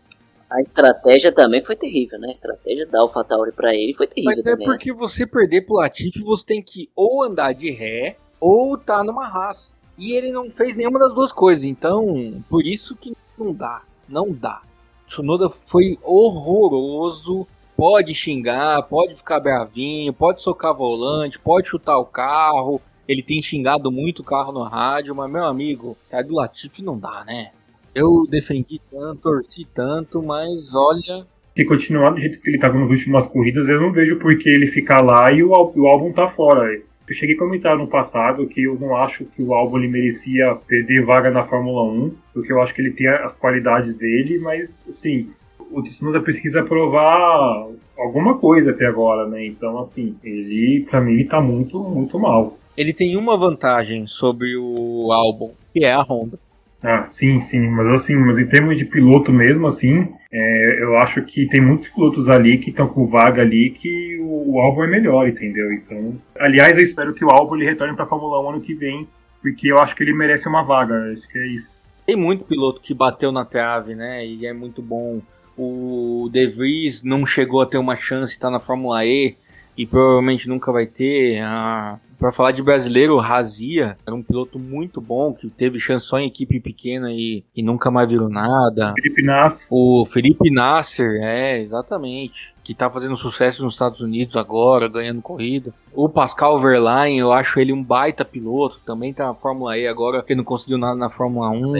A estratégia também foi terrível, né? A estratégia da AlphaTauri pra ele foi terrível Mas é também. né? porque você perder pro Latifi, você tem que ou andar de ré ou tá numa raça. E ele não fez nenhuma das duas coisas, então por isso que não dá, não dá. Tsunoda foi horroroso, pode xingar, pode ficar bravinho, pode socar volante, pode chutar o carro. Ele tem xingado muito o carro no rádio, mas meu amigo, cara do Latifi não dá, né? Eu defendi tanto, torci tanto, mas olha, Se continuar do jeito que ele estava nas últimas corridas, eu não vejo por que ele ficar lá e o, o álbum tá fora. Eu cheguei a comentar no passado que eu não acho que o álbum ele merecia perder vaga na Fórmula 1, porque eu acho que ele tem as qualidades dele, mas assim, o Tsunoda precisa provar alguma coisa até agora, né? Então, assim, ele, pra mim, ele tá muito, muito mal. ele tem uma vantagem sobre o álbum, que é a Honda. Ah, sim, sim, mas assim, mas em termos de piloto mesmo, assim, é, eu acho que tem muitos pilotos ali que estão com vaga ali que o, o álbum é melhor, entendeu? Então, aliás, eu espero que o álbum ele retorne para Fórmula 1 ano que vem, porque eu acho que ele merece uma vaga, acho que é isso. Tem muito piloto que bateu na trave, né? E é muito bom. O De Vries não chegou a ter uma chance estar na Fórmula E e provavelmente nunca vai ter. Ah, para falar de brasileiro, o Razia era um piloto muito bom que teve chance só em equipe pequena e, e nunca mais virou nada. Felipe Nasser, O Felipe Nasser, é, exatamente. Que tá fazendo sucesso nos Estados Unidos agora, ganhando corrida. O Pascal Verlaine, eu acho ele um baita piloto. Também tá na Fórmula E agora, que não conseguiu nada na Fórmula 1.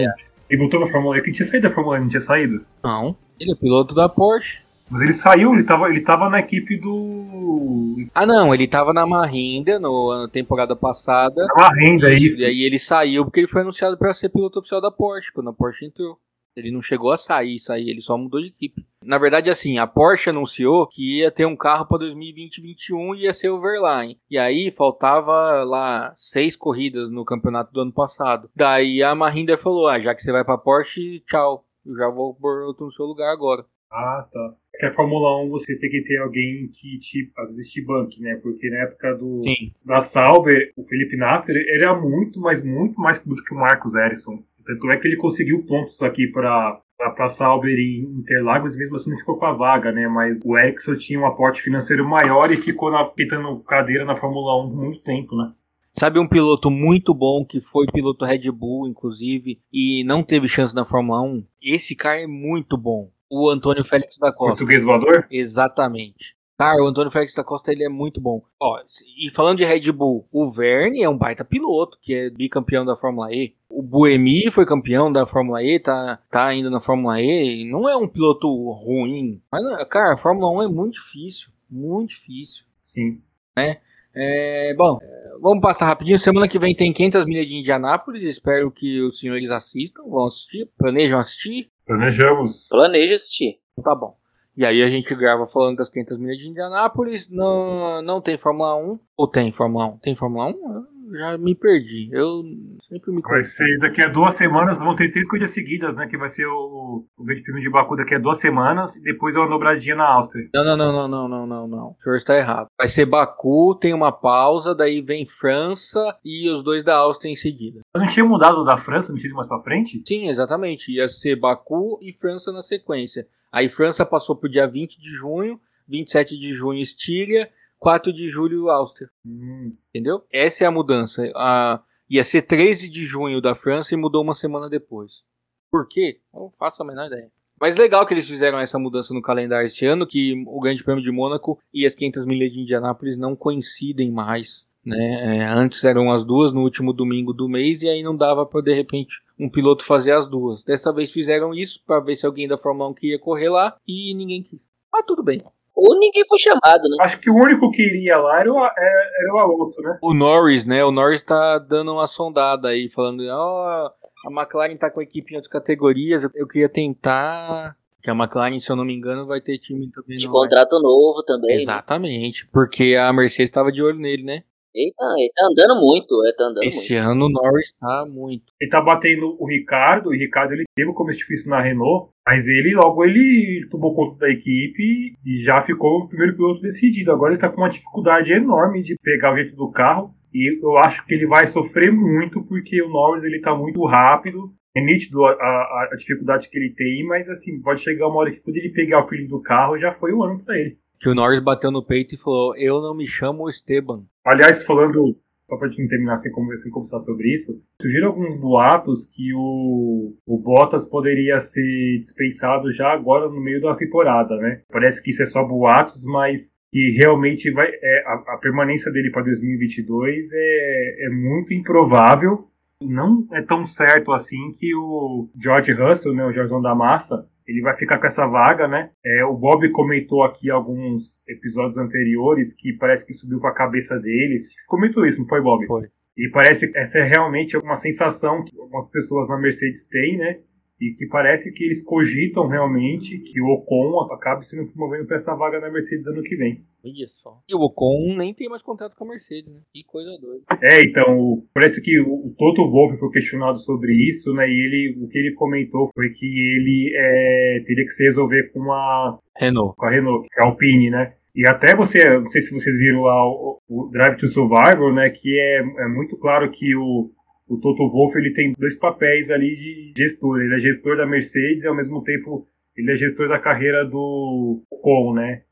Ele voltou pra Fórmula E, que tinha saído da Fórmula E, não tinha saído? Não, ele é piloto da Porsche. Mas ele saiu, ele tava, ele tava na equipe do. Ah, não, ele tava na Mahindra no, na temporada passada. Na renda, é isso. E aí ele saiu porque ele foi anunciado para ser piloto oficial da Porsche, quando a Porsche entrou. Ele não chegou a sair, sair, ele só mudou de equipe. Na verdade, assim, a Porsche anunciou que ia ter um carro para 2020-21 e ia ser o Verlaine. E aí faltava lá seis corridas no campeonato do ano passado. Daí a Mahindra falou: ah, já que você vai pra Porsche, tchau. Eu já vou pôr outro no seu lugar agora. Ah, tá. Porque a Fórmula 1 você tem que ter alguém que te, às vezes te banque, né? Porque na época do, Sim. da Sauber, o Felipe Nasser, ele era muito, mas muito mais piloto que o Marcos Ericsson. Tanto é que ele conseguiu pontos aqui para para Sauber em Interlagos, mesmo assim não ficou com a vaga, né? Mas o Ericsson tinha um aporte financeiro maior e ficou na, pitando cadeira na Fórmula 1 por muito tempo, né? Sabe um piloto muito bom que foi piloto Red Bull, inclusive, e não teve chance na Fórmula 1? Esse cara é muito bom. O Antônio Félix da Costa. Português voador? Exatamente. Cara, o Antônio Félix da Costa ele é muito bom. Ó, e falando de Red Bull, o Verne é um baita piloto, que é bicampeão da Fórmula E. O Buemi foi campeão da Fórmula E, tá, tá ainda na Fórmula E. Não é um piloto ruim. Mas, cara, a Fórmula 1 é muito difícil. Muito difícil. Sim. Né? É, bom, vamos passar rapidinho. Semana que vem tem 500 milhas de Indianápolis. Espero que os senhores assistam. Vão assistir. Planejam assistir? Planejamos. Planeja assistir. Tá bom. E aí a gente grava falando das 500 milhas de Indianápolis. Não, não tem Fórmula 1. Ou tem Fórmula 1? Tem Fórmula 1? Já me perdi. Eu sempre me Vai ser daqui a duas semanas, vão ter três corridas seguidas, né? Que vai ser o, o Grande Prêmio de Baku daqui a duas semanas e depois é uma dobradinha na Áustria. Não, não, não, não, não, não, não, não. O senhor está errado. Vai ser Baku, tem uma pausa, daí vem França e os dois da Áustria em seguida. Eu não tinha mudado da França, não tinha ido mais pra frente? Sim, exatamente. Ia ser Baku e França na sequência. Aí França passou pro dia 20 de junho, 27 de junho Estíria, 4 de julho Áustria. Hum. Entendeu? Essa é a mudança. A, ia ser 13 de junho da França e mudou uma semana depois. Por quê? Não faço a menor ideia. Mas legal que eles fizeram essa mudança no calendário esse ano, que o Grande Prêmio de Mônaco e as 500 milhas de Indianápolis não coincidem mais. Né? É, antes eram as duas no último domingo do mês e aí não dava para de repente um piloto fazer as duas. Dessa vez fizeram isso para ver se alguém da Fórmula 1 queria correr lá e ninguém quis. Mas tudo bem. Ou ninguém foi chamado, né? Acho que o único que iria lá era o, era, era o Alonso, né? O Norris, né? O Norris tá dando uma sondada aí, falando, ó, a McLaren tá com a equipe em outras categorias, eu queria tentar. Que a McLaren, se eu não me engano, vai ter time também. De não contrato novo também. né? Exatamente, porque a Mercedes estava de olho nele, né? Eita, ele tá andando muito, é, tá andando Esse muito. ano o Norris tá muito. Ele tá batendo o Ricardo, o Ricardo ele teve um começo difícil na Renault, mas ele logo ele tomou conta da equipe e já ficou o primeiro piloto decidido. Agora ele tá com uma dificuldade enorme de pegar o jeito do carro e eu acho que ele vai sofrer muito porque o Norris ele tá muito rápido. É nítido a, a, a dificuldade que ele tem, mas assim, pode chegar uma hora que quando ele pegar o feeling do carro, já foi o ano pra ele. Que o Norris bateu no peito e falou: Eu não me chamo Esteban. Aliás, falando, só pra gente terminar sem, conversar sobre isso, surgiram alguns boatos que o, o Bottas poderia ser dispensado já agora no meio da temporada, né? Parece que isso é só boatos, mas que realmente vai, é, a, a permanência dele para 2022 é, é muito improvável. Não é tão certo assim que o George Russell, né, o Jorgão da Massa, ele vai ficar com essa vaga, né? É, o Bob comentou aqui alguns episódios anteriores que parece que subiu para a cabeça deles. Comentou isso, não foi, Bob? Foi. E parece que essa é realmente uma sensação que algumas pessoas na Mercedes têm, né? E que parece que eles cogitam realmente que o Ocon acabe sendo promovendo para essa vaga na Mercedes ano que vem. Olha só. E o Ocon nem tem mais contrato com a Mercedes, né? Que coisa doida. É, então, parece que o, o Toto Wolff foi questionado sobre isso, né? E ele, o que ele comentou foi que ele é, teria que se resolver com a, Renault. com a Renault, que é a Alpine, né? E até você, não sei se vocês viram lá o, o Drive to Survival, né? Que é, é muito claro que o, o Toto Wolff ele tem dois papéis ali de gestor. Ele é gestor da Mercedes e ao mesmo tempo ele é gestor da carreira do Ocon, né?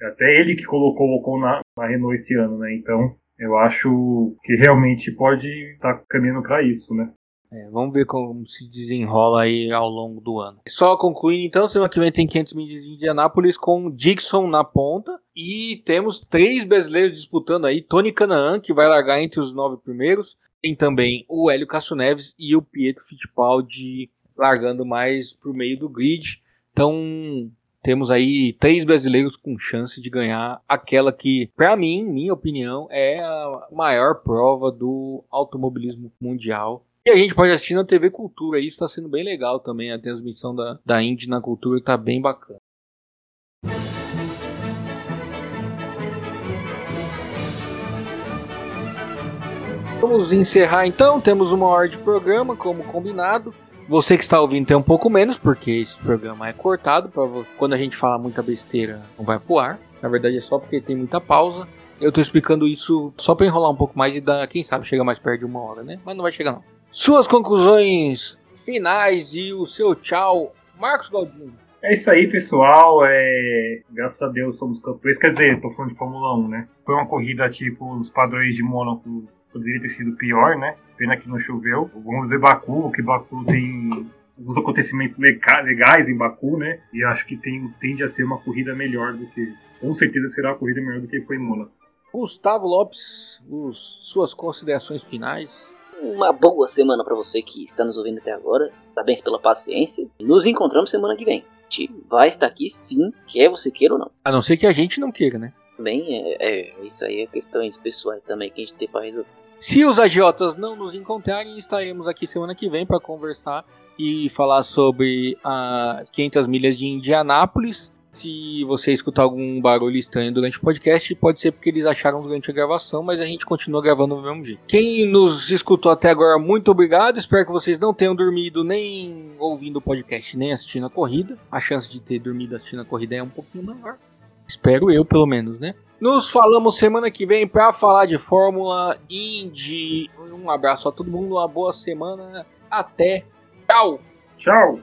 Até ele que colocou o Ocon na, na Renault esse ano, né? Então eu acho que realmente pode estar caminhando para isso, né? É, vamos ver como se desenrola aí ao longo do ano. Só concluindo então, semana que vem tem 500 milhas de Indianápolis com Dixon na ponta. E temos três brasileiros disputando aí. Tony Canaan, que vai largar entre os nove primeiros. Tem também o Hélio Castro Neves e o Pietro Fittipaldi largando mais pro meio do grid. Então, temos aí três brasileiros com chance de ganhar aquela que, para mim, minha opinião, é a maior prova do automobilismo mundial. E a gente pode assistir na TV Cultura, isso está sendo bem legal também, a transmissão da, da Indy na Cultura está bem bacana. Vamos encerrar então, temos uma hora de programa, como combinado. Você que está ouvindo tem um pouco menos, porque esse programa é cortado. Pra, quando a gente fala muita besteira, não vai pro ar. Na verdade é só porque tem muita pausa. Eu estou explicando isso só para enrolar um pouco mais e dar, quem sabe, chegar mais perto de uma hora, né? Mas não vai chegar não. Suas conclusões finais e o seu tchau, Marcos Galdino. É isso aí, pessoal. É... Graças a Deus somos campeões. Quer dizer, tô falando de Fórmula 1, né? Foi uma corrida tipo os padrões de Mônaco poderia ter sido pior, né? Pena que não choveu. Vamos ver Baku, que Baku tem alguns acontecimentos legais em Baku, né? E acho que tem, tende a ser uma corrida melhor do que. Com certeza será uma corrida melhor do que foi em Mônaco. Gustavo Lopes, os, suas considerações finais. Uma boa semana para você que está nos ouvindo até agora. Parabéns pela paciência. Nos encontramos semana que vem. A gente vai estar aqui sim, quer você queira ou não. A não ser que a gente não queira, né? Bem, é, é isso aí é questões pessoais também que a gente tem para resolver. Se os agiotas não nos encontrarem, estaremos aqui semana que vem para conversar e falar sobre as 500 milhas de Indianápolis. Se você escutar algum barulho estranho durante o podcast, pode ser porque eles acharam durante a gravação, mas a gente continua gravando do mesmo jeito. Quem nos escutou até agora, muito obrigado. Espero que vocês não tenham dormido nem ouvindo o podcast, nem assistindo a corrida. A chance de ter dormido assistindo a corrida é um pouquinho maior. Espero eu, pelo menos, né? Nos falamos semana que vem para falar de Fórmula Indy. Um abraço a todo mundo, uma boa semana. Até. Tchau. Tchau.